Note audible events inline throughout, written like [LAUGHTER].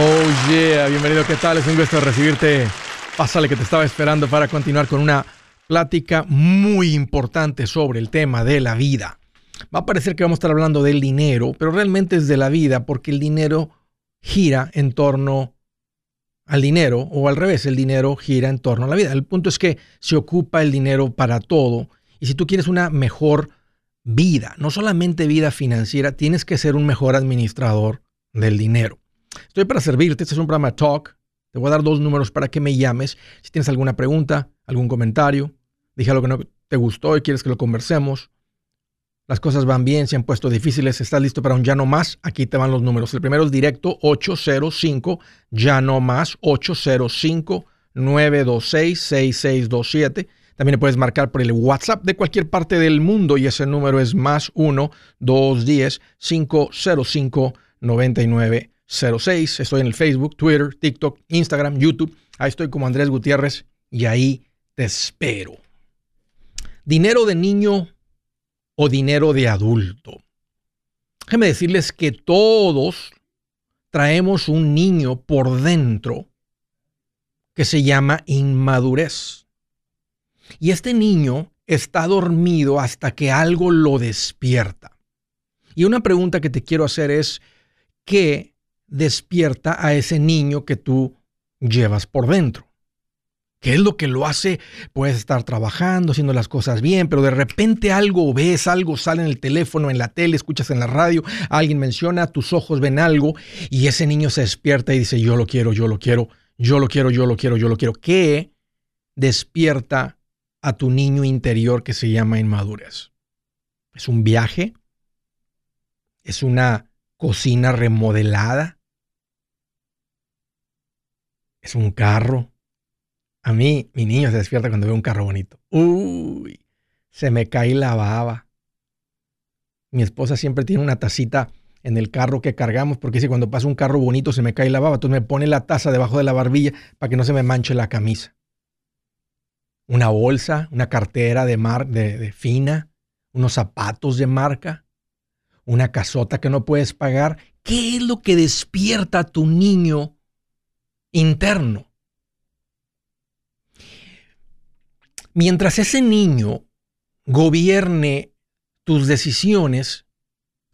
Oh yeah, bienvenido, ¿qué tal? Es un gusto recibirte. Pásale que te estaba esperando para continuar con una plática muy importante sobre el tema de la vida. Va a parecer que vamos a estar hablando del dinero, pero realmente es de la vida porque el dinero gira en torno al dinero o al revés, el dinero gira en torno a la vida. El punto es que se ocupa el dinero para todo y si tú quieres una mejor vida, no solamente vida financiera, tienes que ser un mejor administrador del dinero. Estoy para servirte, este es un programa Talk. Te voy a dar dos números para que me llames. Si tienes alguna pregunta, algún comentario, dije algo que no te gustó y quieres que lo conversemos. Las cosas van bien, se han puesto difíciles, estás listo para un ya no más. Aquí te van los números. El primero es directo 805, ya no más 805 926 6627. También le puedes marcar por el WhatsApp de cualquier parte del mundo y ese número es más 1 210 505 99 06. Estoy en el Facebook, Twitter, TikTok, Instagram, YouTube. Ahí estoy como Andrés Gutiérrez y ahí te espero. Dinero de niño o dinero de adulto. Déjenme decirles que todos traemos un niño por dentro que se llama inmadurez. Y este niño está dormido hasta que algo lo despierta. Y una pregunta que te quiero hacer es, ¿qué despierta a ese niño que tú llevas por dentro. ¿Qué es lo que lo hace? Puedes estar trabajando, haciendo las cosas bien, pero de repente algo ves, algo sale en el teléfono, en la tele, escuchas en la radio, alguien menciona, tus ojos ven algo y ese niño se despierta y dice, yo lo quiero, yo lo quiero, yo lo quiero, yo lo quiero, yo lo quiero. ¿Qué despierta a tu niño interior que se llama inmadurez? ¿Es un viaje? ¿Es una cocina remodelada? Es un carro. A mí, mi niño se despierta cuando ve un carro bonito. Uy, se me cae la baba. Mi esposa siempre tiene una tacita en el carro que cargamos porque si cuando pasa un carro bonito se me cae la baba. Entonces me pone la taza debajo de la barbilla para que no se me manche la camisa. Una bolsa, una cartera de, mar, de, fina, unos zapatos de marca, una casota que no puedes pagar. ¿Qué es lo que despierta a tu niño interno. Mientras ese niño gobierne tus decisiones,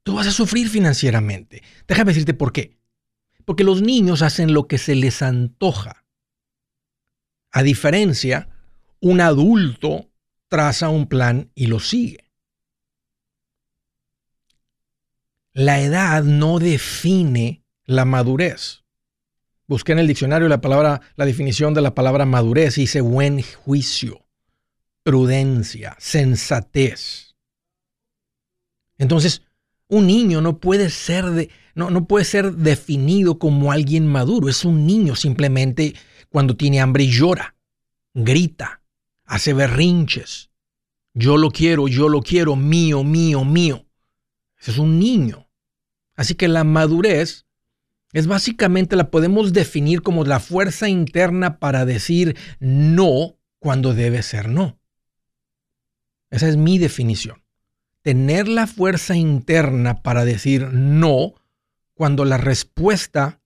tú vas a sufrir financieramente. Déjame decirte por qué. Porque los niños hacen lo que se les antoja. A diferencia, un adulto traza un plan y lo sigue. La edad no define la madurez. Busqué en el diccionario la palabra, la definición de la palabra madurez y dice buen juicio, prudencia, sensatez. Entonces, un niño no puede ser de, no, no puede ser definido como alguien maduro. Es un niño simplemente cuando tiene hambre y llora, grita, hace berrinches. Yo lo quiero, yo lo quiero, mío, mío, mío. Ese es un niño. Así que la madurez es básicamente la podemos definir como la fuerza interna para decir no cuando debe ser no. Esa es mi definición. Tener la fuerza interna para decir no cuando la respuesta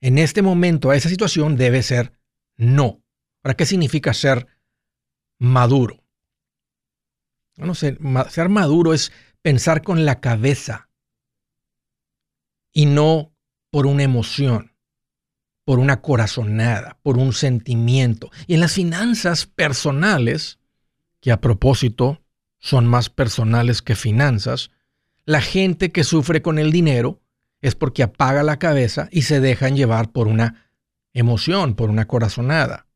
en este momento a esa situación debe ser no. ¿Para qué significa ser maduro? No sé, ser maduro es pensar con la cabeza y no por una emoción, por una corazonada, por un sentimiento. Y en las finanzas personales, que a propósito son más personales que finanzas, la gente que sufre con el dinero es porque apaga la cabeza y se dejan llevar por una emoción, por una corazonada.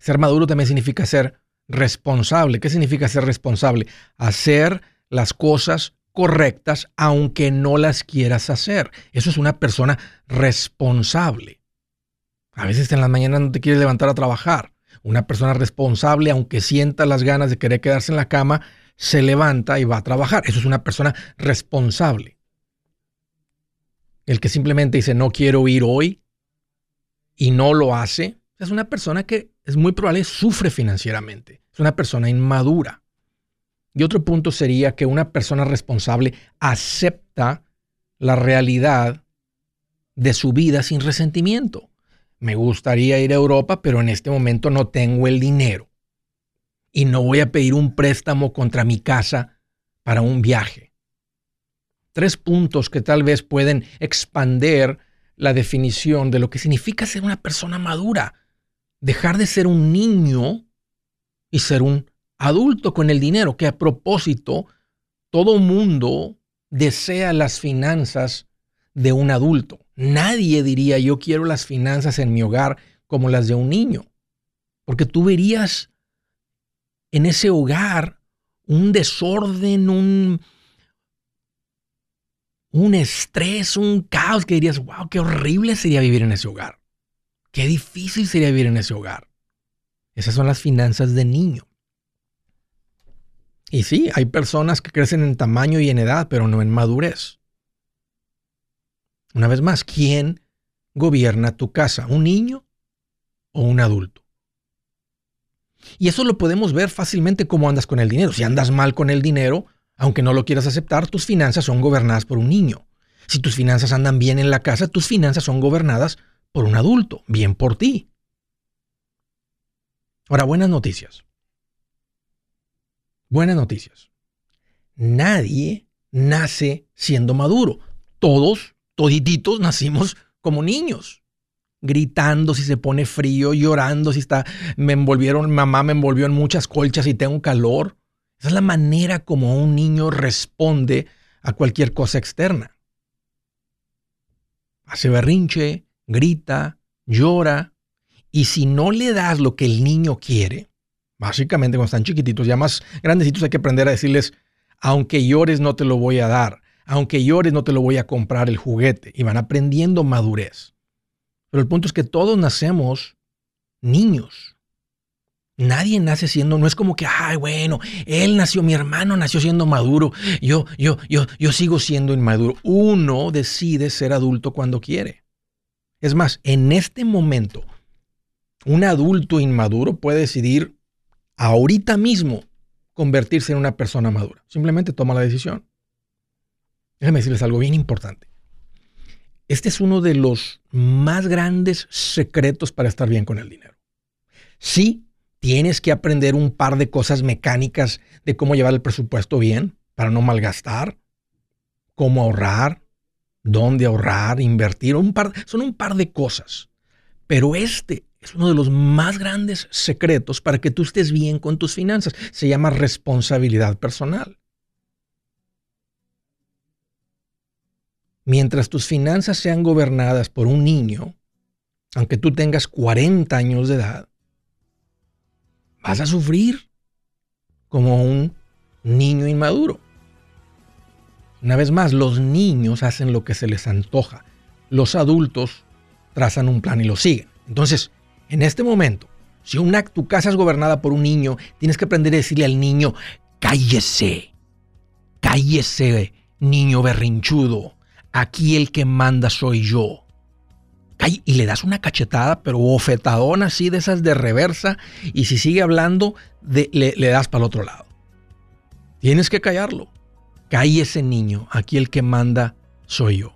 Ser maduro también significa ser responsable. ¿Qué significa ser responsable? Hacer las cosas correctas aunque no las quieras hacer. Eso es una persona responsable. A veces en las mañanas no te quieres levantar a trabajar. Una persona responsable, aunque sienta las ganas de querer quedarse en la cama, se levanta y va a trabajar. Eso es una persona responsable. El que simplemente dice no quiero ir hoy y no lo hace, es una persona que es muy probable sufre financieramente. Es una persona inmadura. Y otro punto sería que una persona responsable acepta la realidad de su vida sin resentimiento. Me gustaría ir a Europa, pero en este momento no tengo el dinero. Y no voy a pedir un préstamo contra mi casa para un viaje. Tres puntos que tal vez pueden expander la definición de lo que significa ser una persona madura. Dejar de ser un niño y ser un adulto con el dinero, que a propósito, todo mundo desea las finanzas de un adulto. Nadie diría yo quiero las finanzas en mi hogar como las de un niño, porque tú verías en ese hogar un desorden, un, un estrés, un caos que dirías, wow, qué horrible sería vivir en ese hogar. Qué difícil sería vivir en ese hogar. Esas son las finanzas de niño. Y sí, hay personas que crecen en tamaño y en edad, pero no en madurez. Una vez más, ¿quién gobierna tu casa? ¿Un niño o un adulto? Y eso lo podemos ver fácilmente cómo andas con el dinero. Si andas mal con el dinero, aunque no lo quieras aceptar, tus finanzas son gobernadas por un niño. Si tus finanzas andan bien en la casa, tus finanzas son gobernadas por un adulto, bien por ti. Ahora, buenas noticias. Buenas noticias. Nadie nace siendo maduro. Todos, todititos, nacimos como niños. Gritando si se pone frío, llorando si está, me envolvieron, mamá me envolvió en muchas colchas y tengo calor. Esa es la manera como un niño responde a cualquier cosa externa. Hace berrinche, grita, llora, y si no le das lo que el niño quiere, Básicamente, cuando están chiquititos, ya más grandecitos, hay que aprender a decirles, aunque llores, no te lo voy a dar. Aunque llores, no te lo voy a comprar el juguete. Y van aprendiendo madurez. Pero el punto es que todos nacemos niños. Nadie nace siendo, no es como que, ay, bueno, él nació, mi hermano nació siendo maduro, yo, yo, yo, yo sigo siendo inmaduro. Uno decide ser adulto cuando quiere. Es más, en este momento, un adulto inmaduro puede decidir ahorita mismo convertirse en una persona madura. Simplemente toma la decisión. Déjenme decirles algo bien importante. Este es uno de los más grandes secretos para estar bien con el dinero. Sí, tienes que aprender un par de cosas mecánicas de cómo llevar el presupuesto bien para no malgastar, cómo ahorrar, dónde ahorrar, invertir, un par, son un par de cosas. Pero este es uno de los más grandes secretos para que tú estés bien con tus finanzas. Se llama responsabilidad personal. Mientras tus finanzas sean gobernadas por un niño, aunque tú tengas 40 años de edad, vas a sufrir como un niño inmaduro. Una vez más, los niños hacen lo que se les antoja. Los adultos trazan un plan y lo siguen. Entonces, en este momento, si una, tu casa es gobernada por un niño, tienes que aprender a decirle al niño, cállese, cállese, niño berrinchudo, aquí el que manda soy yo. Y le das una cachetada, pero bofetadona así de esas de reversa, y si sigue hablando, le, le das para el otro lado. Tienes que callarlo. Cállese, niño, aquí el que manda soy yo.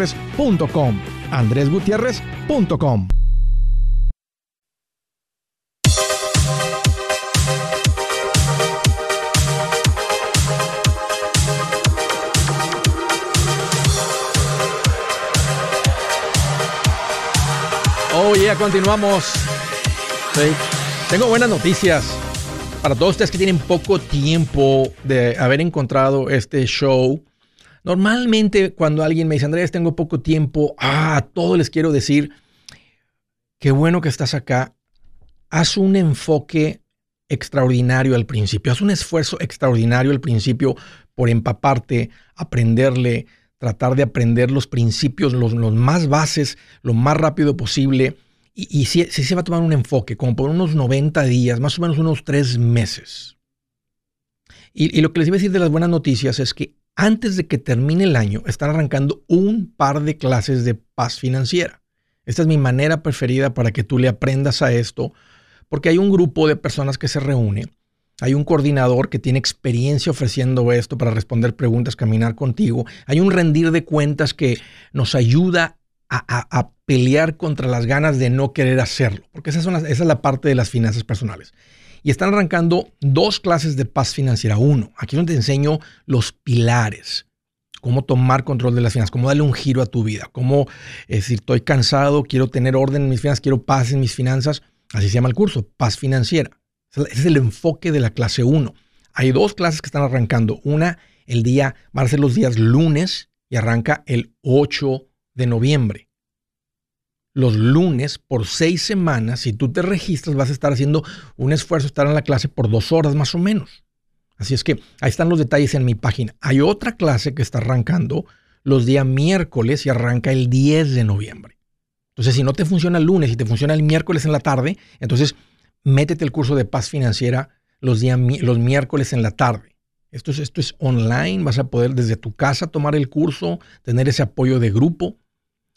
andresgutierrez.com. andresgutierrez.com. Oh, ya continuamos. Tengo buenas noticias para todos ustedes que tienen poco tiempo de haber encontrado este show, normalmente cuando alguien me dice, Andrés, tengo poco tiempo, ah, a todos les quiero decir, qué bueno que estás acá. Haz un enfoque extraordinario al principio, haz un esfuerzo extraordinario al principio por empaparte, aprenderle, tratar de aprender los principios, los, más bases, lo más rápido posible y, si, se va a tomar un enfoque, como por unos 90 días, más o menos unos 3 meses. Y, lo que les iba a decir de las buenas noticias es que antes de que termine el año, están arrancando un par de clases de paz financiera. Esta es mi manera preferida para que tú le aprendas a esto, porque hay un grupo de personas que se reúne, hay un coordinador que tiene experiencia ofreciendo esto para responder preguntas, caminar contigo, hay un rendir de cuentas que nos ayuda a, pelear contra las ganas de no querer hacerlo, porque esa, esa es la parte de las finanzas personales. Y están arrancando dos clases de paz financiera. Uno, aquí donde te enseño los pilares, cómo tomar control de las finanzas, cómo darle un giro a tu vida, cómo decir, estoy cansado, quiero tener orden en mis finanzas, quiero paz en mis finanzas. Así se llama el curso, paz financiera. Ese es el enfoque de la clase 1. Hay dos clases que están arrancando. Una, el día, van a ser los días lunes y arranca el 8 de noviembre. Los lunes por seis semanas, si tú te registras, vas a estar haciendo un esfuerzo, estar en la clase por dos horas más o menos. Así es que ahí están los detalles en mi página. Hay otra clase que está arrancando los días miércoles y arranca el 10 de noviembre. Entonces, si no te funciona el lunes y te funciona el miércoles en la tarde, entonces métete el curso de paz financiera los, días, los miércoles en la tarde. Esto es, esto es online, vas a poder desde tu casa tomar el curso, tener ese apoyo de grupo.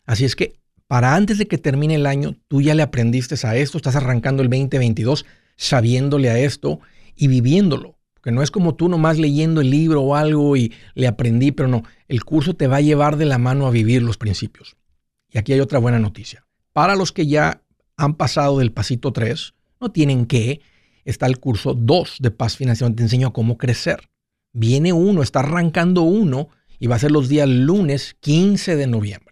Así es que para antes de que termine el año, tú ya le aprendiste a esto, estás arrancando el 2022 sabiéndole a esto y viviéndolo. Porque no es como tú nomás leyendo el libro o algo y le aprendí, pero no, el curso te va a llevar de la mano a vivir los principios. Y aquí hay otra buena noticia. Para los que ya han pasado del pasito 3, no tienen que, está el curso 2 de paz financiera, te enseño cómo crecer. Viene uno, está arrancando uno y va a ser los días lunes 15 de noviembre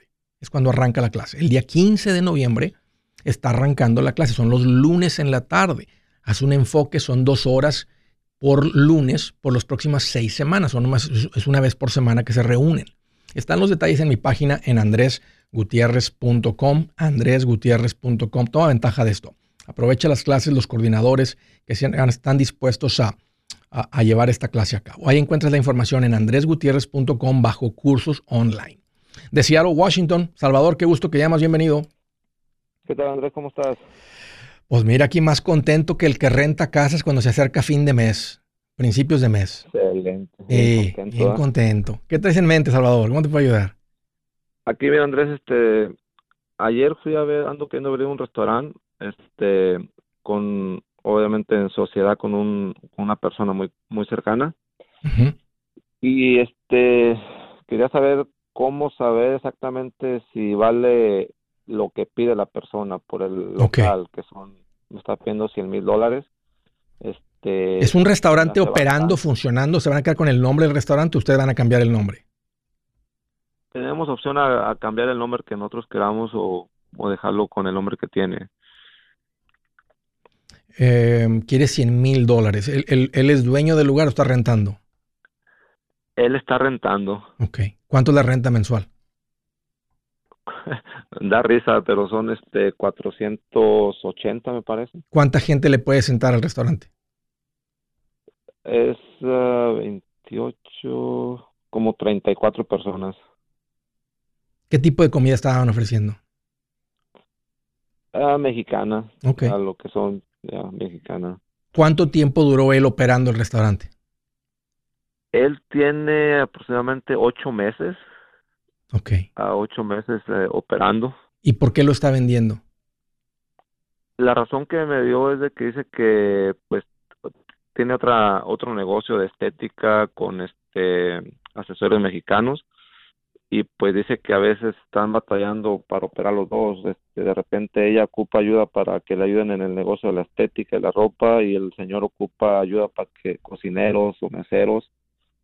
es cuando arranca la clase. El día 15 de noviembre está arrancando la clase. Son los lunes en la tarde. Haz un enfoque, son dos horas por lunes por las próximas seis semanas. Son es una vez por semana que se reúnen. Están los detalles en mi página en andresgutierrez.com, andresgutierrez.com. Toma ventaja de esto. Aprovecha las clases, los coordinadores que están dispuestos a, a llevar esta clase a cabo. Ahí encuentras la información en andresgutierrez.com bajo cursos online de Seattle, Washington. Salvador, qué gusto que llamas, bienvenido. ¿Qué tal, Andrés? ¿Cómo estás? Pues mira, aquí más contento que el que renta casas cuando se acerca fin de mes, principios de mes. Excelente. Bien, contento, bien ¿eh? contento. ¿Qué traes en mente, Salvador? ¿Cómo te puedo ayudar? Aquí, mira, Andrés, este, ayer fui a ver, ando queriendo abrir un restaurante, este, con, obviamente en sociedad con un, una persona muy, muy cercana. Y este, quería saber cómo saber exactamente si vale lo que pide la persona por el local, que son, me está pidiendo 100 mil dólares. Este, ¿Es un restaurante operando, funcionando? ¿Se van a quedar con el nombre del restaurante o ustedes van a cambiar el nombre? Tenemos opción a, cambiar el nombre que nosotros queramos o, dejarlo con el nombre que tiene. eh, quiere 100 mil dólares. ¿Él, él, es dueño del lugar o está rentando? Él está rentando. Ok. ¿Cuánto es la renta mensual? [LAUGHS] da risa, pero son este 480 me parece. ¿Cuánta gente le puede sentar al restaurante? Es 28, ah, como 34 personas. ¿Qué tipo de comida estaban ofreciendo? Ah, mexicana. Ok. A lo que son ya, mexicana. ¿Cuánto tiempo duró él operando el restaurante? Él tiene aproximadamente ocho meses. Ok. A ocho meses eh, operando. ¿Y por qué lo está vendiendo? La razón que me dio es de que dice que pues tiene otra otro negocio de estética con este asesores mexicanos y pues dice que a veces están batallando para operar los dos. Este, de repente ella ocupa ayuda para que le ayuden en el negocio de la estética y la ropa y el señor ocupa ayuda para que cocineros o meseros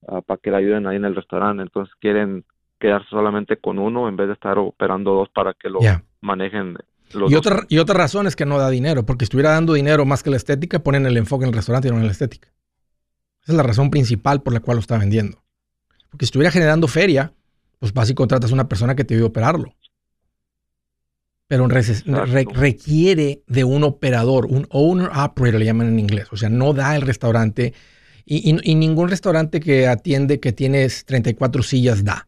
ah, para que le ayuden ahí en el restaurante. Entonces quieren quedarse solamente con uno en vez de estar operando dos para que lo manejen. Los y, otra, y otra razón es que no da dinero, porque si estuviera dando dinero más que la estética, ponen el enfoque en el restaurante y no en la estética. Esa es la razón principal por la cual lo está vendiendo. Porque si estuviera generando feria, pues vas y contratas a una persona que te ayude a operarlo. Pero requiere de un operador, un owner operator le llaman en inglés. O sea, no da el restaurante y, y ningún restaurante que atiende que tienes 34 sillas da.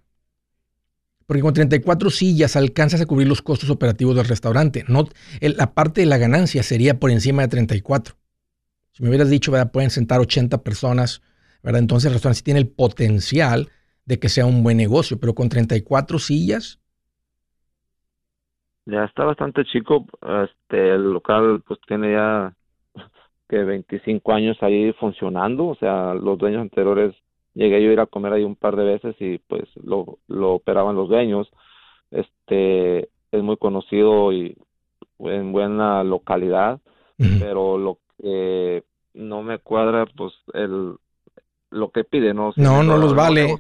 Porque con 34 sillas alcanzas a cubrir los costos operativos del restaurante. No, la parte de la ganancia sería por encima de 34. Si me hubieras dicho, pueden sentar 80 personas, ¿verdad? entonces el restaurante sí tiene el potencial de que sea un buen negocio, pero con 34 sillas. Ya está bastante chico. Este, el local pues tiene ya que 25 años ahí funcionando. O sea, los dueños anteriores llegué yo a ir a comer ahí un par de veces y pues lo, lo operaban los dueños. Este es muy conocido y en buena localidad, pero lo que no me cuadra pues el lo que pide, ¿no? no, no los vale.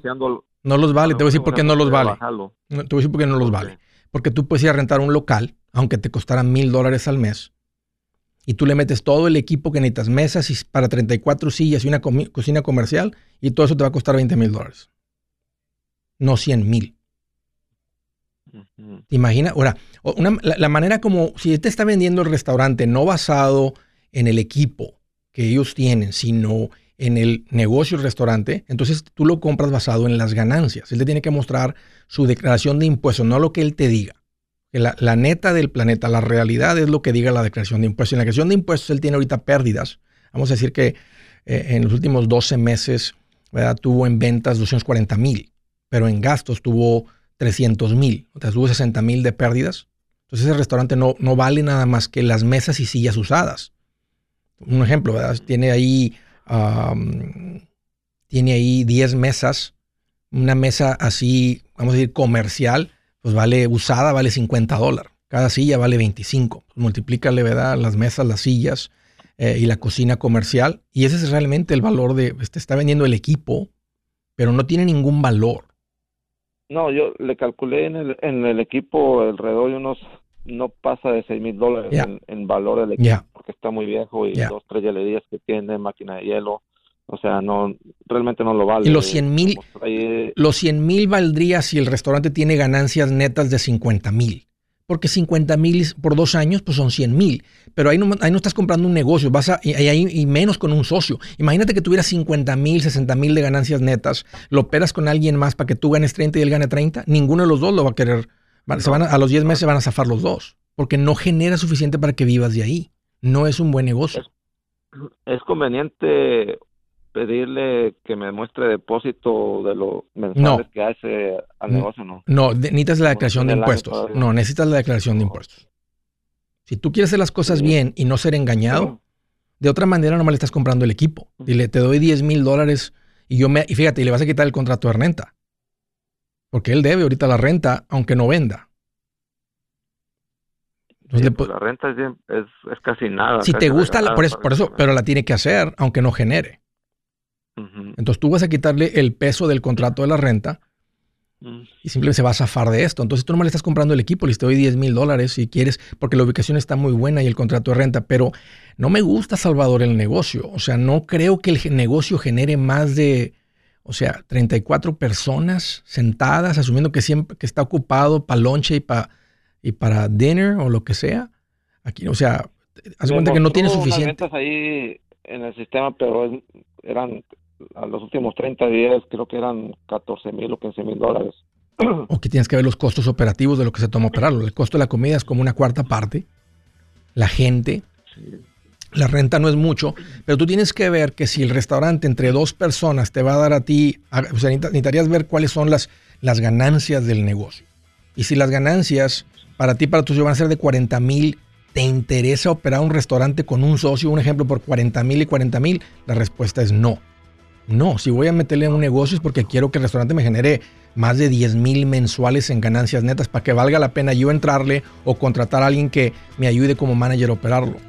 No los vale. Te voy a decir por qué no los vale. te voy a decir por qué no los vale. Porque tú puedes ir a rentar un local, aunque te costara mil dólares al mes, y tú le metes todo el equipo que necesitas, mesas y para 34 sillas y una cocina comercial, y todo eso te va a costar 20 mil dólares. No 100 mil. Imagina, ahora, la, la, manera como, si te está vendiendo el restaurante no basado en el equipo que ellos tienen, sino en el negocio el restaurante, entonces tú lo compras basado en las ganancias. Él te tiene que mostrar su declaración de impuestos, no lo que él te diga. La, la, neta del planeta, la realidad es lo que diga la declaración de impuestos. En la declaración de impuestos él tiene ahorita pérdidas. Vamos a decir que eh, en los últimos 12 meses tuvo en ventas 240 mil, pero en gastos tuvo 300 mil, o tuvo 60 mil de pérdidas. Entonces ese restaurante no, no vale nada más que las mesas y sillas usadas. Un ejemplo, tiene ahí, tiene ahí 10 mesas, una mesa así, vamos a decir, comercial, pues vale usada, vale 50 dólares. Cada silla vale 25. Multiplícale, ¿verdad? Las mesas, las sillas eh, y la cocina comercial. Y ese es realmente el valor de, este está vendiendo el equipo, pero no tiene ningún valor. No, yo le calculé en el, en el equipo alrededor de unos, no pasa de 6 mil dólares en, valor del equipo, porque está muy viejo y dos, tres hielerías que tiene, máquina de hielo. O sea, no, realmente no lo vale. Y los 100 mil, los 100 mil valdría si el restaurante tiene ganancias netas de 50 mil. Porque 50 mil por dos años, pues son 100 mil. Pero ahí no, ahí no estás comprando un negocio, vas a, y, y menos con un socio. Imagínate que tuvieras 50 mil, 60 mil de ganancias netas, lo operas con alguien más para que tú ganes 30 y él gane 30. Ninguno de los dos lo va a querer. se van a, los 10 meses van a zafar los dos. Porque no genera suficiente para que vivas de ahí. No es un buen negocio. es conveniente pedirle que me muestre depósito de los mensuales que hace al negocio, ¿no? No, necesitas la declaración de impuestos. No, necesitas la declaración de impuestos. Si tú quieres hacer las cosas bien y no ser engañado, de otra manera nomás le estás comprando el equipo. Dile, te doy 10 mil dólares y yo me, y fíjate, y le vas a quitar el contrato de renta. Porque él debe ahorita la renta, aunque no venda. Pues la renta es, casi nada. Si te gusta, por, eso, por eso, pero la tiene que hacer, aunque no genere. Entonces tú vas a quitarle el peso del contrato de la renta Mm. Y simplemente se va a zafar de esto. Entonces tú no le estás comprando el equipo, le doy 10 mil dólares si quieres, porque la ubicación está muy buena y el contrato de renta, pero no me gusta, Salvador, el negocio. O sea, no creo que el negocio genere más de, o sea, 34 personas sentadas, asumiendo que siempre que está ocupado para lonche y para y para dinner o lo que sea. Aquí, o sea, haz cuenta que no tiene suficiente. ahí en el sistema, pero eran a los últimos 30 días creo que eran 14 mil o 15 mil dólares. O que tienes que ver los costos operativos de lo que se toma operarlo. El costo de la comida es como una cuarta parte. La gente, la renta no es mucho, pero tú tienes que ver que si el restaurante entre dos personas te va a dar a ti, o sea, necesitarías ver cuáles son las, las ganancias del negocio. Y si las ganancias para ti, para tus van a ser de 40 mil, ¿te interesa operar un restaurante con un socio, un ejemplo, por 40 mil y 40 mil? La respuesta es no. No, si voy a meterle en un negocio es porque quiero que el restaurante me genere más de 10 mil mensuales en ganancias netas para que valga la pena yo entrarle o contratar a alguien que me ayude como manager a operarlo.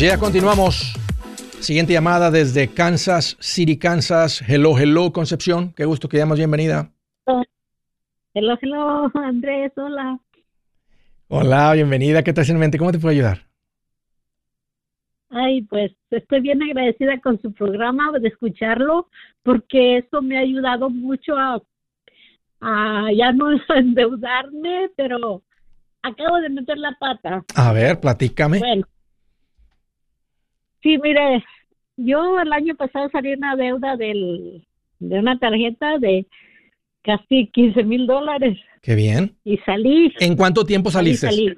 Ya continuamos. Siguiente llamada desde Kansas City, Kansas. Hello, hello, Concepción. Qué gusto que llamas. Bienvenida. Hello, hello, Andrés. Hola. Hola, bienvenida. ¿Qué tal en mente? ¿Cómo te puedo ayudar? Ay, pues estoy bien agradecida con su programa de escucharlo porque eso me ha ayudado mucho a, a ya no [LAUGHS] endeudarme, pero acabo de meter la pata. A ver, platícame. Bueno, Sí, mire, yo el año pasado salí una deuda del, de una tarjeta de casi 15 mil dólares. Qué bien. Y salí. ¿En cuánto tiempo saliste?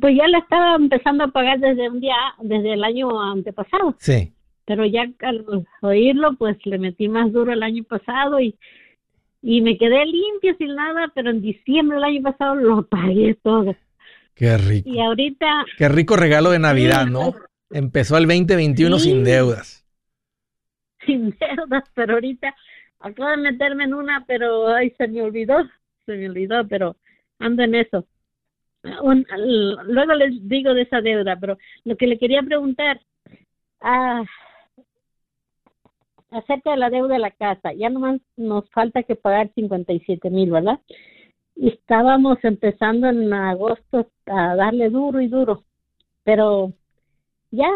Pues ya la estaba empezando a pagar desde un día, desde el año antepasado. Sí. Pero ya al oírlo, pues le metí más duro el año pasado y, y me quedé limpio sin nada, pero en diciembre del año pasado lo pagué todo. Qué rico. Y ahorita. Qué rico regalo de Navidad, ¿no? Empezó el 2021 sin deudas. Sin deudas, pero ahorita acabo de meterme en una, pero ay, se me olvidó, se me olvidó, pero ando en eso. luego les digo de esa deuda, pero lo que le quería preguntar, ah, acerca de la deuda de la casa, ya nomás nos falta que pagar 57 mil, ¿verdad? Estábamos empezando en agosto a darle duro y duro, pero ya,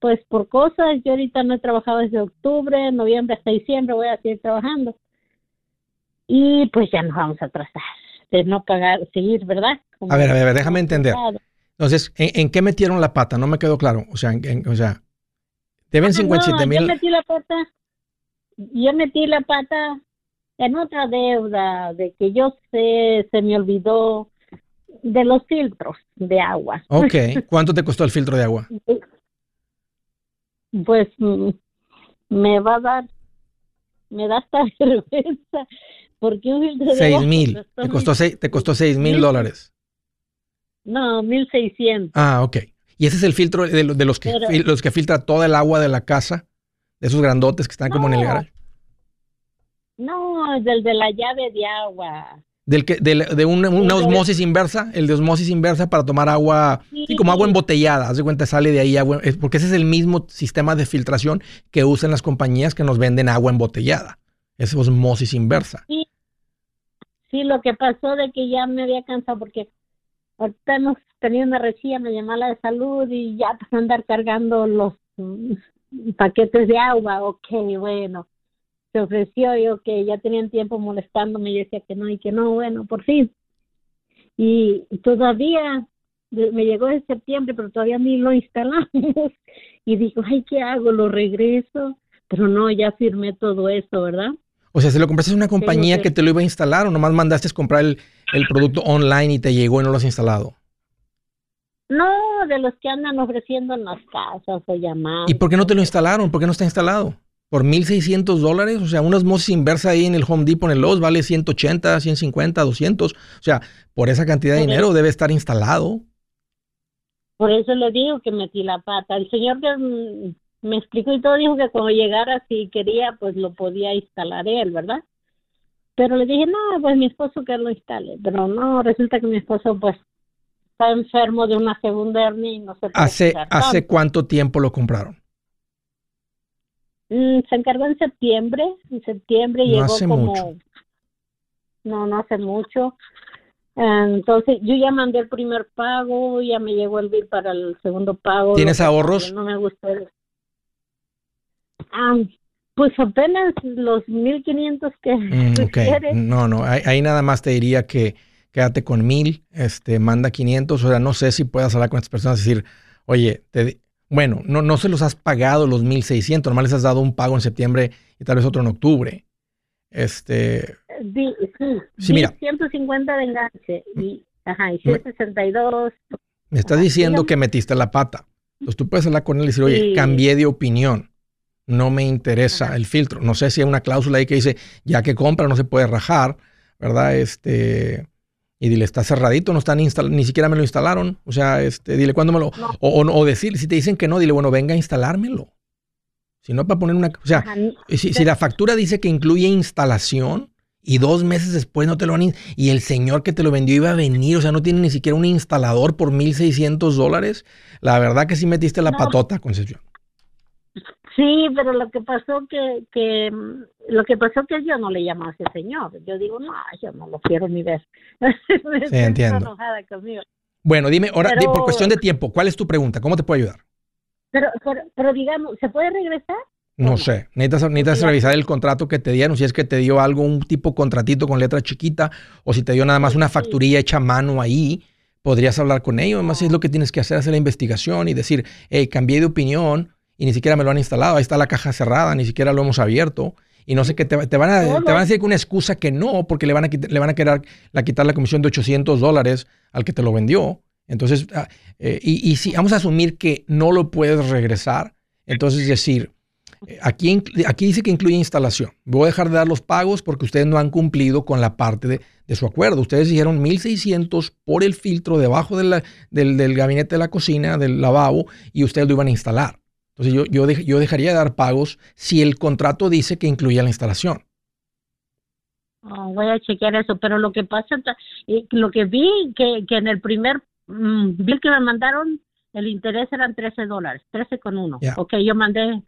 pues por cosas, yo ahorita no he trabajado desde octubre, noviembre hasta diciembre, voy a seguir trabajando. Y pues ya nos vamos a atrasar de no pagar, seguir, ¿verdad? a ver, a ver, déjame entender. Entonces, ¿en, qué metieron la pata? No me quedó claro. O sea, en, o sea, deben 57 mil. Yo metí la pata, yo metí la pata en otra deuda de que yo sé, se me olvidó de los filtros de agua. Ok, [LAUGHS] ¿cuánto te costó el filtro de agua? Pues mm, me va a dar, me da esta [LAUGHS] vergüenza, porque un filtro de seis mil, te costó, seis, te costó seis mil dólares. No, mil seiscientos. Ah, ok. ¿Y ese es el filtro de, los, que, los que filtra toda el agua de la casa? De esos grandotes que están como en el garage. No, es del de la llave de agua. Del que, de, una, osmosis inversa, el de osmosis inversa para tomar agua, sí, como agua embotellada, haz de cuenta, sale de ahí agua, porque ese es el mismo sistema de filtración que usan las compañías que nos venden agua embotellada, es osmosis inversa. Sí, sí, lo que pasó de que ya me había cansado porque ahorita hemos tenido una resilla, me llamó la de salud y ya pues andar cargando los mm, paquetes de agua, ok, bueno se ofreció yo que ya tenían tiempo molestándome y yo decía que no y que no, bueno, por fin. Y todavía me llegó en septiembre, pero todavía ni lo instalamos. [LAUGHS] Y digo, ay, ¿qué hago? ¿Lo regreso? Pero no, ya firmé todo eso, ¿verdad? O sea, ¿se lo compraste a una compañía que... te lo iba a instalar o nomás mandaste comprar el, el producto online y te llegó y no lo has instalado? No, de los que andan ofreciendo en las casas o llamando. ¿Y por qué no te lo instalaron? ¿Por qué no está instalado? Por 1.600 dólares. O sea, una osmosis inversa ahí en el Home Depot, en el Lowe's, vale 180, 150, 200. O sea, por esa cantidad de dinero debe estar instalado. Por eso le digo que metí la pata. El señor que me explicó y todo dijo que cuando llegara, si quería, pues lo podía instalar él, ¿verdad? Pero le dije, no, pues mi esposo que lo instale. Pero no, resulta que mi esposo, pues, está enfermo de una segunda hernia y no se ¿Hace, ¿Hace cuánto tiempo lo compraron? Mm, se encargó en septiembre, en septiembre llegó como... No, no hace mucho. Entonces, yo ya mandé el primer pago, ya me llegó el bill para el segundo pago. ¿Tienes ahorros? No me gusta. Ah, pues apenas los 1500 que mm, [LAUGHS] No, no, ahí, nada más te diría que quédate con mil, este, manda 500, o sea, no sé si puedas hablar con estas personas y decir, oye, te, bueno, no, no se los has pagado los 1.600, nomás les has dado un pago en septiembre y tal vez otro en octubre. Este. Sí, sí, mira. 150 de enganche y, ajá, y 162. Me estás diciendo que metiste la pata. Entonces tú puedes hablar con él y decir, oye, cambié de opinión. No me interesa el filtro. No sé si hay una cláusula ahí que dice, ya que compra no se puede rajar, ¿verdad? Este, y dile, está cerradito, no están instalando, ni siquiera me lo instalaron. O sea, este, dile cuándo me lo. O, o, decir, si te dicen que no, dile, bueno, venga a instalármelo. Si no, para poner una. O sea, si, la factura dice que incluye instalación y dos meses después no te lo han. Y el señor que te lo vendió iba a venir, o sea, no tiene ni siquiera un instalador por 1.600 dólares. La verdad que sí metiste la patota, Concepción. Sí, pero lo que pasó que, que lo que pasó que yo no le llamé a ese señor. Yo digo, no, yo no lo quiero ni ver. [LAUGHS] sí, entiendo. Bueno, dime, ahora, por cuestión de tiempo, ¿cuál es tu pregunta? ¿Cómo te puedo ayudar? Pero, pero, digamos, ¿se puede regresar? No sé, necesitas, necesitas revisar el contrato que te dieron, si es que te dio algo, un tipo contratito con letra chiquita, o si te dio nada más una facturilla hecha a mano ahí, podrías hablar con ellos. Además, es lo que tienes que hacer, hacer la investigación y decir, hey, cambié de opinión, y ni siquiera me lo han instalado. Ahí está la caja cerrada, ni siquiera lo hemos abierto. Y no sé qué te, van, a, te van a decir que una excusa que no, porque le van a, le van a querer la, quitar la comisión de 800 dólares al que te lo vendió. Entonces, ah, eh, y, si vamos a asumir que no lo puedes regresar, entonces decir, eh, aquí, aquí dice que incluye instalación. Voy a dejar de dar los pagos porque ustedes no han cumplido con la parte de, de su acuerdo. Ustedes dijeron 1.600 por el filtro debajo del, del, gabinete de la cocina, del lavabo, y ustedes lo iban a instalar. Entonces yo, yo, yo dejaría de dar pagos si el contrato dice que incluye la instalación. Oh, voy a chequear eso, pero lo que pasa, lo que vi, que, que en el primer mm, bill que me mandaron, el interés eran 13 dólares, 13 con uno. Ok, yo mandé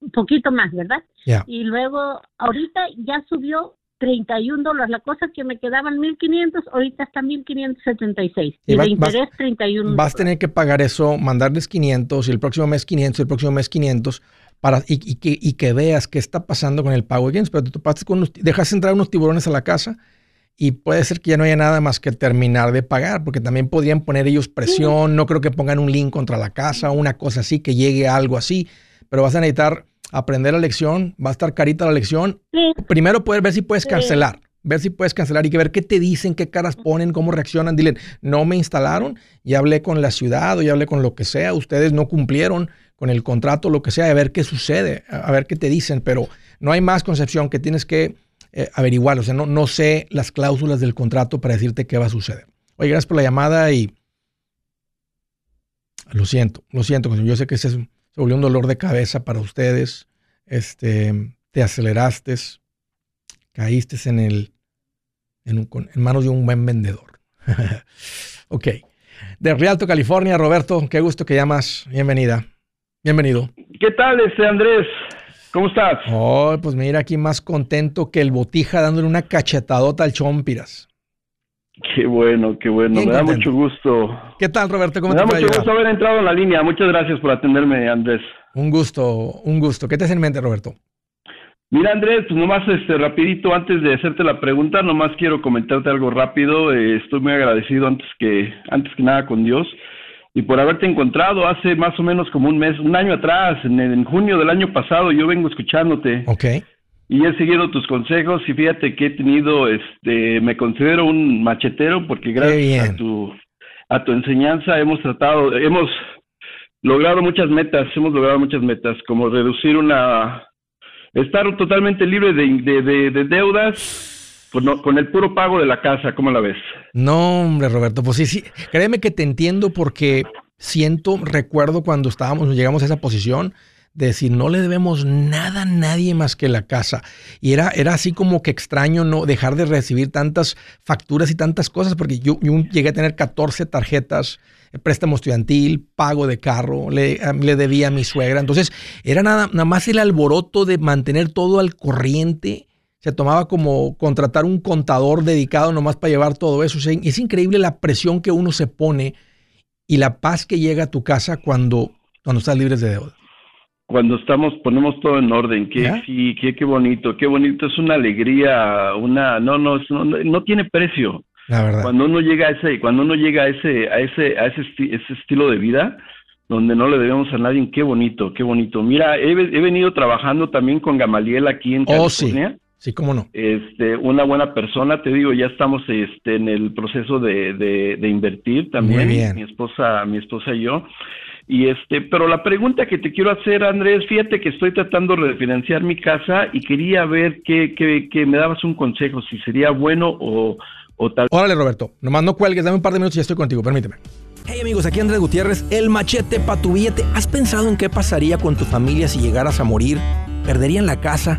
un poquito más, ¿verdad? Y luego, ahorita ya subió 31 dólares. La cosa es que me quedaban 1.500, ahorita está 1.576. Y, y de interés 31 Vas a tener que pagar eso, mandarles 500 y el próximo mes 500 y el próximo mes 500 para, y, y, que, y que veas qué está pasando con el pago de Pero tú con dejas entrar unos tiburones a la casa y puede ser que ya no haya nada más que terminar de pagar, porque también podrían poner ellos presión, no creo que pongan un link contra la casa, una cosa así, que llegue algo así, pero vas a necesitar aprender la lección, va a estar carita la lección. Primero poder ver si puedes cancelar, ver si puedes cancelar y que ver qué te dicen, qué caras ponen, cómo reaccionan. Dile, no me instalaron, ya hablé con la ciudad o ya hablé con lo que sea, ustedes no cumplieron con el contrato, lo que sea, a ver qué sucede, a ver qué te dicen, pero no hay más concepción que tienes que eh, averiguar, o sea, no, no sé las cláusulas del contrato para decirte qué va a suceder. Oye, gracias por la llamada y lo siento, lo siento, yo sé que ese es se volvió un dolor de cabeza para ustedes, este, te aceleraste, caíste en el, en, en manos de un buen vendedor. [LAUGHS] ok. De Rialto, California, Roberto, qué gusto que llamas. Bienvenida. Bienvenido. ¿Qué tal, este Andrés? ¿Cómo estás? Oh, pues mira, aquí más contento que el botija dándole una cachetadota al Chompiras. Qué bueno, qué bueno. me da mucho gusto. ¿Qué tal, Roberto? ¿Cómo me da mucho gusto haber entrado en la línea. Muchas gracias por atenderme, Andrés. Un gusto, un gusto. ¿Qué te hace en mente, Roberto? Mira, Andrés, pues nomás este, rapidito, antes de hacerte la pregunta, nomás quiero comentarte algo rápido. Eh, estoy muy agradecido antes que, antes que nada con Dios y por haberte encontrado hace más o menos como un mes, un año atrás, en, en junio del año pasado, yo vengo escuchándote. Ok. Y he seguido tus consejos y fíjate que he tenido, este, me considero un machetero porque gracias a tu, a tu enseñanza hemos tratado, hemos logrado muchas metas, hemos logrado muchas metas, como reducir una estar totalmente libre de, deudas con, el puro pago de la casa, ¿cómo la ves? No, hombre, Roberto, pues sí, sí, créeme que te entiendo porque siento, recuerdo cuando estábamos, llegamos a esa posición de decir, no le debemos nada a nadie más que la casa. Y era, era así como que extraño no dejar de recibir tantas facturas y tantas cosas, porque yo, llegué a tener 14 tarjetas préstamo estudiantil, pago de carro, le, le debía a mi suegra. Entonces, era nada, nada más el alboroto de mantener todo al corriente. Se tomaba como contratar un contador dedicado nomás para llevar todo eso. es increíble la presión que uno se pone y la paz que llega a tu casa cuando, cuando estás libre de deuda cuando estamos ponemos todo en orden qué sí qué, qué bonito qué bonito es una alegría una no no no, no tiene precio cuando uno llega a ese, cuando uno llega a ese, a ese, a ese, ese estilo de vida, donde no le debemos a nadie, qué bonito, qué bonito. Mira, he, venido trabajando también con Gamaliel aquí en oh, California. Sí. cómo no. Este, una buena persona, te digo, ya estamos este, en el proceso de, de, invertir también, mi esposa, mi esposa y yo. Y este, pero la pregunta que te quiero hacer, Andrés, fíjate que estoy tratando de refinanciar mi casa y quería ver que, que, que me dabas un consejo, si sería bueno o, Órale, Roberto. Nomás no cuelgues, dame un par de minutos y ya estoy contigo, permíteme. Hey amigos, aquí Andrés Gutiérrez, el machete para tu billete. ¿Has pensado en qué pasaría con tu familia si llegaras a morir? ¿Perderían la casa?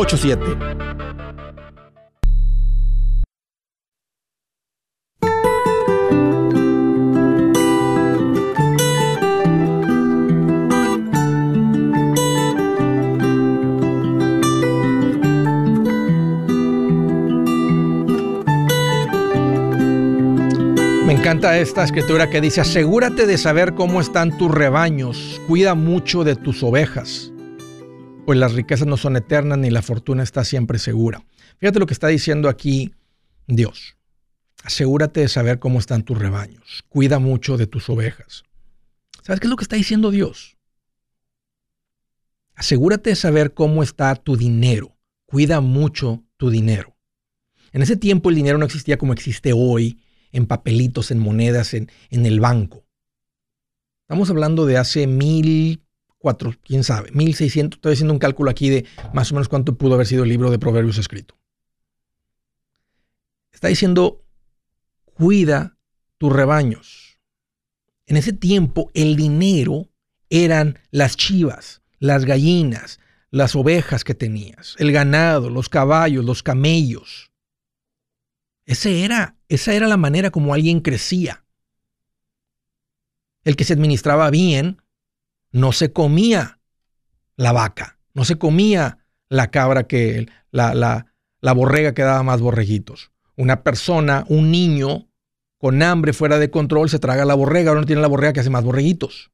encanta esta escritura que dice, asegúrate de saber cómo están tus rebaños, cuida mucho de tus ovejas, pues las riquezas no son eternas ni la fortuna está siempre segura. Fíjate lo que está diciendo aquí Dios. Asegúrate de saber cómo están tus rebaños, cuida mucho de tus ovejas. ¿Sabes qué es lo que está diciendo Dios? Asegúrate de saber cómo está tu dinero, cuida mucho tu dinero. En ese tiempo el dinero no existía como existe hoy, en papelitos, en monedas, en, en el banco. Estamos hablando de hace mil cuatro, quién sabe, mil seiscientos. Estoy haciendo un cálculo aquí de más o menos cuánto pudo haber sido el libro de Proverbios escrito. Está diciendo, cuida tus rebaños. En ese tiempo el dinero eran las chivas, las gallinas, las ovejas que tenías, el ganado, los caballos, los camellos. Ese era, esa era la manera como alguien crecía. El que se administraba bien no se comía la vaca, no se comía la cabra que la, la, la borrega que daba más borreguitos. Una persona, un niño con hambre fuera de control se traga la borrega, ahora no tiene la borrega que hace más borreguitos.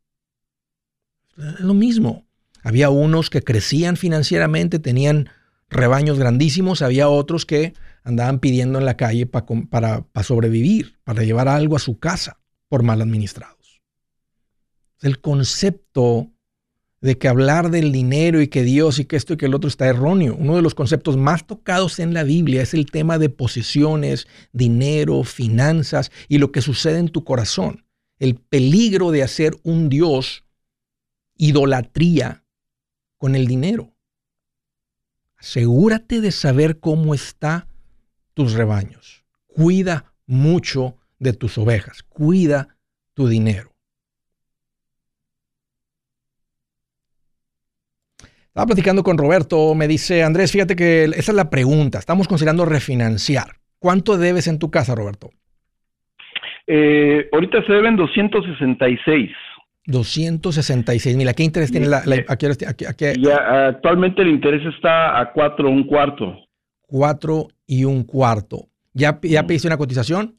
Es lo mismo. Había unos que crecían financieramente, tenían rebaños grandísimos, había otros que andaban pidiendo en la calle para, para sobrevivir, para llevar algo a su casa por mal administrados. El concepto de que hablar del dinero y que Dios y que esto y que el otro está erróneo. Uno de los conceptos más tocados en la Biblia es el tema de posesiones, dinero, finanzas y lo que sucede en tu corazón. El peligro de hacer un Dios idolatría con el dinero. Asegúrate de saber cómo está tus rebaños. Cuida mucho de tus ovejas. Cuida tu dinero. Estaba platicando con Roberto, me dice, Andrés, fíjate que esa es la pregunta. Estamos considerando refinanciar. ¿Cuánto debes en tu casa, Roberto? Eh, ahorita se deben 266. 266 mil. ¿A qué interés tiene la... actualmente el interés está a 4 un cuarto. 4 y un cuarto. ¿Ya, ya mm. pediste una cotización?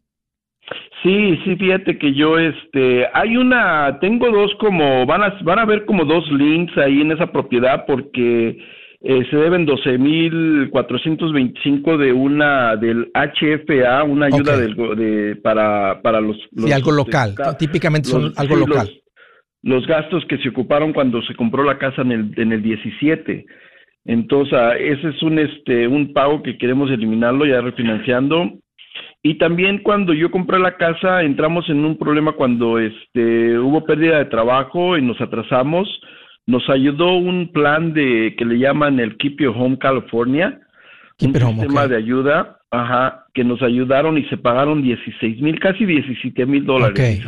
Sí, sí, fíjate que yo, este, hay una, tengo dos como, van a, van a ver como dos links ahí en esa propiedad porque eh, se deben 12.425 de una, del HFA, una ayuda del, de, para, para los, Sí, algo local, típicamente son algo local los gastos que se ocuparon cuando se compró la casa en el, en el 17. Entonces, ah, ese es un, este, un pago que queremos eliminarlo ya refinanciando. Y también cuando yo compré la casa, entramos en un problema cuando este, hubo pérdida de trabajo y nos atrasamos. Nos ayudó un plan de que le llaman el Keep Your Home California, un sistema de ayuda Ajá, que nos ayudaron y se pagaron 16 mil, casi 17 mil dólares.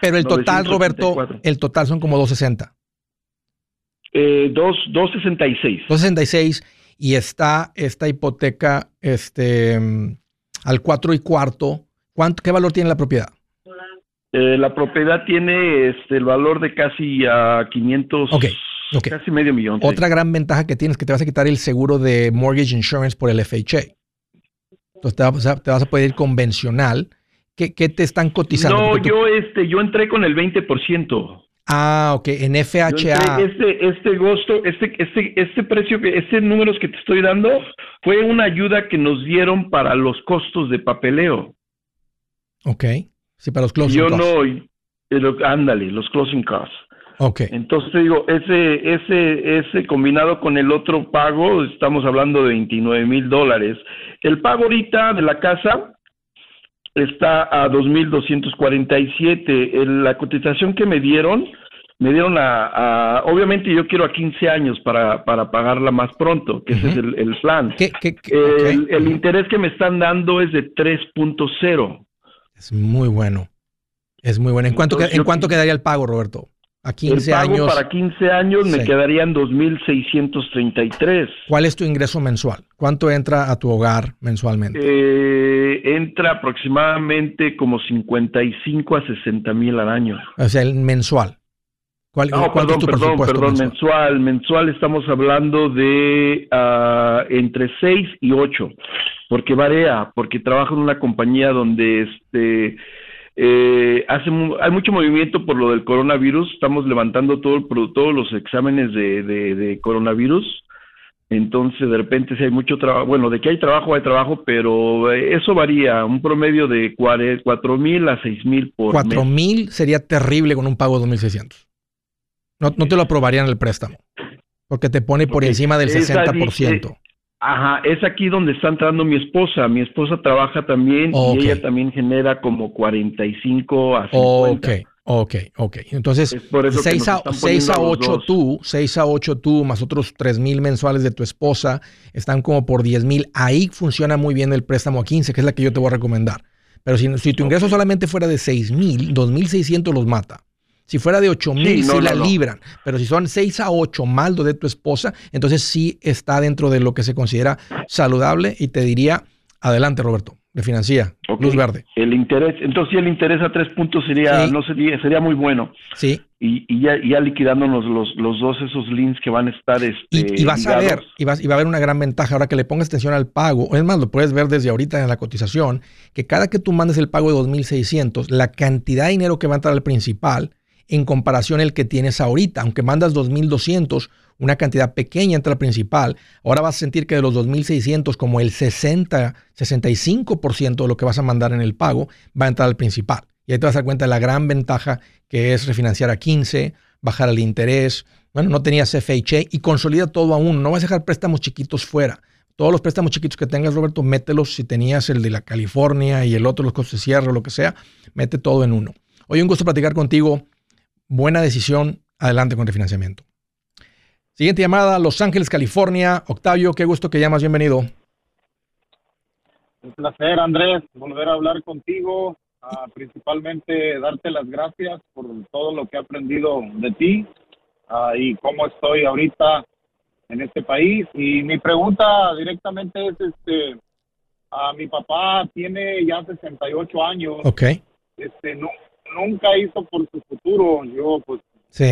Pero el total, Roberto, el total son como 260. Eh, 2, 266. 266 y está esta hipoteca este, al 4 y cuarto. ¿Cuánto, ¿Qué valor tiene la propiedad? Eh, la propiedad tiene este, el valor de casi a 500, casi medio millón. Otra gran ventaja que tienes es que te vas a quitar el seguro de mortgage insurance por el FHA. Entonces te vas a, poder ir convencional. ¿Qué, te están cotizando? No, yo, este, yo entré con el 20%. Ah, ok, en FHA. este, este gosto, este, este, este precio, este números que te estoy dando fue una ayuda que nos dieron para los costos de papeleo. Ok, sí, para los closing costs. Yo no, ándale, los closing costs. Ok. Entonces digo, ese, ese, ese combinado con el otro pago, estamos hablando de 29 mil dólares. El pago ahorita de la casa está a 2.247. La cotización que me dieron, me dieron a, obviamente yo quiero a 15 años para, para pagarla más pronto, que ese es el, plan. el, interés que me están dando es de 3.0. Es muy bueno. Es muy bueno. ¿En cuánto, ¿en cuánto quedaría el pago, Roberto? A 15 el pago para 15 años me quedarían 2.633. ¿Cuál es tu ingreso mensual? ¿Cuánto entra a tu hogar mensualmente? Eh, entra aproximadamente como 55 a 60 mil al año. O sea, el mensual. ¿Cuál, no, perdón, perdón, perdón, mensual? mensual? estamos hablando de uh, entre 6 y 8, porque varía, porque trabajo en una compañía donde este eh, hace, hay mucho movimiento por lo del coronavirus. Estamos levantando todo todos los exámenes de, de, coronavirus. Entonces, de repente, si hay mucho trabajo, bueno, de que hay trabajo, hay trabajo, pero eh, eso varía, un promedio de 4 mil a 6 mil por 4 mil sería terrible con un pago de 2.600. No, no te lo aprobarían el préstamo, porque te pone por encima del 60%. Ajá, es aquí donde está entrando mi esposa. Mi esposa trabaja también y ella también genera como 45 a 50. Ok, ok, ok. Entonces, 6 a, 6 a 8 tú, 6 a 8 tú, más otros 3 mil mensuales de tu esposa, están como por 10 mil. Ahí funciona muy bien el préstamo a 15, que es la que yo te voy a recomendar. Pero si, si tu ingreso solamente fuera de 6 mil, 2.600 los mata. Si fuera de 8 mil, sí, la libran. Pero si son 6 a 8 más de tu esposa, entonces sí está dentro de lo que se considera saludable y te diría, adelante Roberto, de financia, luz verde. El interés, entonces el interés a tres puntos sería, no sería, sería muy bueno. Sí. Y, y ya, ya, liquidándonos los, los dos esos links que van a estar. Este, y, vas a ver, y, vas, y va a haber una gran ventaja ahora que le pongas atención al pago. Es más, lo puedes ver desde ahorita en la cotización, que cada que tú mandes el pago de 2.600, la cantidad de dinero que va a entrar al principal en comparación el que tienes ahorita. Aunque mandas 2.200, una cantidad pequeña entra al principal. Ahora vas a sentir que de los 2.600, como el 60, 65% de lo que vas a mandar en el pago va a entrar al principal. Y ahí te vas a dar cuenta de la gran ventaja que es refinanciar a 15, bajar el interés. Bueno, no tenías FHA y consolida todo a uno. No vas a dejar préstamos chiquitos fuera. Todos los préstamos chiquitos que tengas, Roberto, mételos. Si tenías el de la California y el otro, los costos de cierre o lo que sea, mete todo en uno. Hoy un gusto platicar contigo. Buena decisión. Adelante con refinanciamiento. Siguiente llamada, Los Ángeles, California. Octavio, qué gusto que llamas. Bienvenido. Un placer, Andrés, volver a hablar contigo. principalmente darte las gracias por todo lo que he aprendido de ti y cómo estoy ahorita en este país. Y mi pregunta directamente es, este, a mi papá tiene ya 68 años. Ok. Este, no, nunca hizo por su futuro. Yo, pues,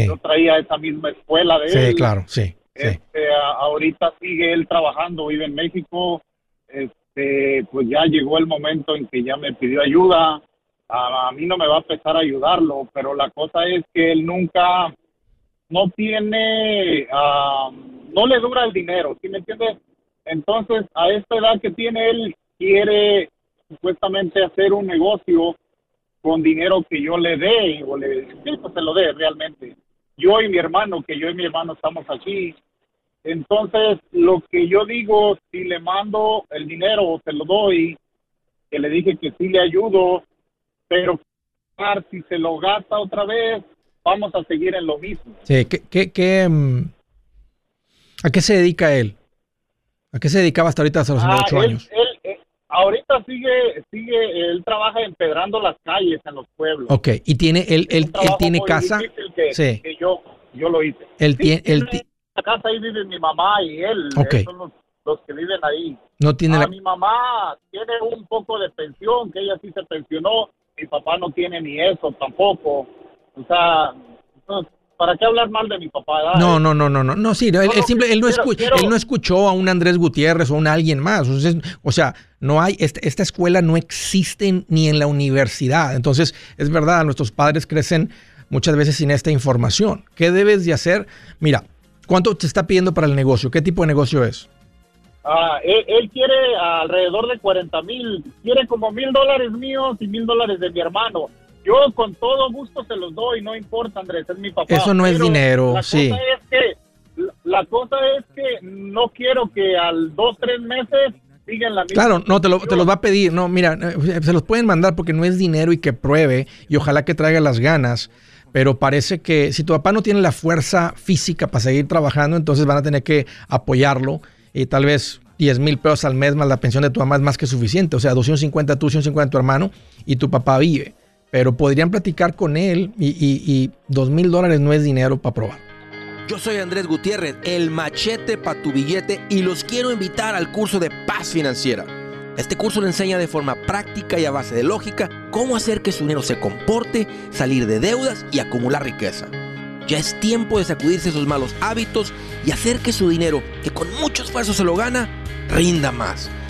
yo traía esa misma escuela de él. Sí, claro, sí. Este, ahorita sigue él trabajando, vive en México. Este, pues ya llegó el momento en que ya me pidió ayuda. A, mí no me va a empezar a ayudarlo, pero la cosa es que él nunca, no tiene, no le dura el dinero, ¿sí me entiendes? Entonces, a esta edad que tiene él, quiere supuestamente hacer un negocio con dinero que yo le dé, o le, sí, pues se lo dé realmente. Yo y mi hermano, que yo y mi hermano estamos aquí. Entonces, lo que yo digo, si le mando el dinero o te lo doy, que le dije que sí le ayudo, pero si se lo gasta otra vez, vamos a seguir en lo mismo. Sí, ¿qué, qué, qué mm, ¿a qué se dedica él? ¿A qué se dedicaba hasta ahorita, hasta los ah, años? Él, ahorita sigue, sigue, él trabaja empedrando las calles en los pueblos. Ok, y tiene, él, él, él tiene casa. sí. Que yo, yo lo hice. Él tiene, él la casa ahí vive mi mamá y él. Okay. Son los, los, que viven ahí. No tiene ah, Mi mamá tiene un poco de pensión, que ella sí se pensionó. Mi papá no tiene ni eso tampoco. O sea, ¿para qué hablar mal de mi papá? No, no, no, no, no, no, sí, él, simple, él, no él no escuchó a un Andrés Gutiérrez o a un alguien más. O sea, no hay, este, esta escuela no existe ni en la universidad. Entonces, es verdad, nuestros padres crecen muchas veces sin esta información. ¿Qué debes de hacer? Mira, ¿cuánto te está pidiendo para el negocio? ¿Qué tipo de negocio es? Ah, él, quiere alrededor de 40 mil, quiere como mil dólares míos y mil dólares de mi hermano. Yo con todo gusto se los doy, no importa, Andrés, es mi papá. Eso no es dinero, la sí. Cosa es que, la cosa es que no quiero que al dos, tres meses sigan la misma. Claro, no, te, lo, te los va a pedir. No, mira, eh, se los pueden mandar porque no es dinero y que pruebe y ojalá que traiga las ganas. Pero parece que si tu papá no tiene la fuerza física para seguir trabajando, entonces van a tener que apoyarlo y tal vez 10 mil pesos al mes más la pensión de tu mamá es más que suficiente. O sea, 250 tú, 250 tu hermano y tu papá vive pero podrían platicar con él y, dos mil dólares no es dinero para probar. Yo soy Andrés Gutiérrez, el machete para tu billete y los quiero invitar al curso de paz financiera. Este curso le enseña de forma práctica y a base de lógica cómo hacer que su dinero se comporte, salir de deudas y acumular riqueza. Ya es tiempo de sacudirse esos malos hábitos y hacer que su dinero, que con mucho esfuerzo se lo gana, rinda más.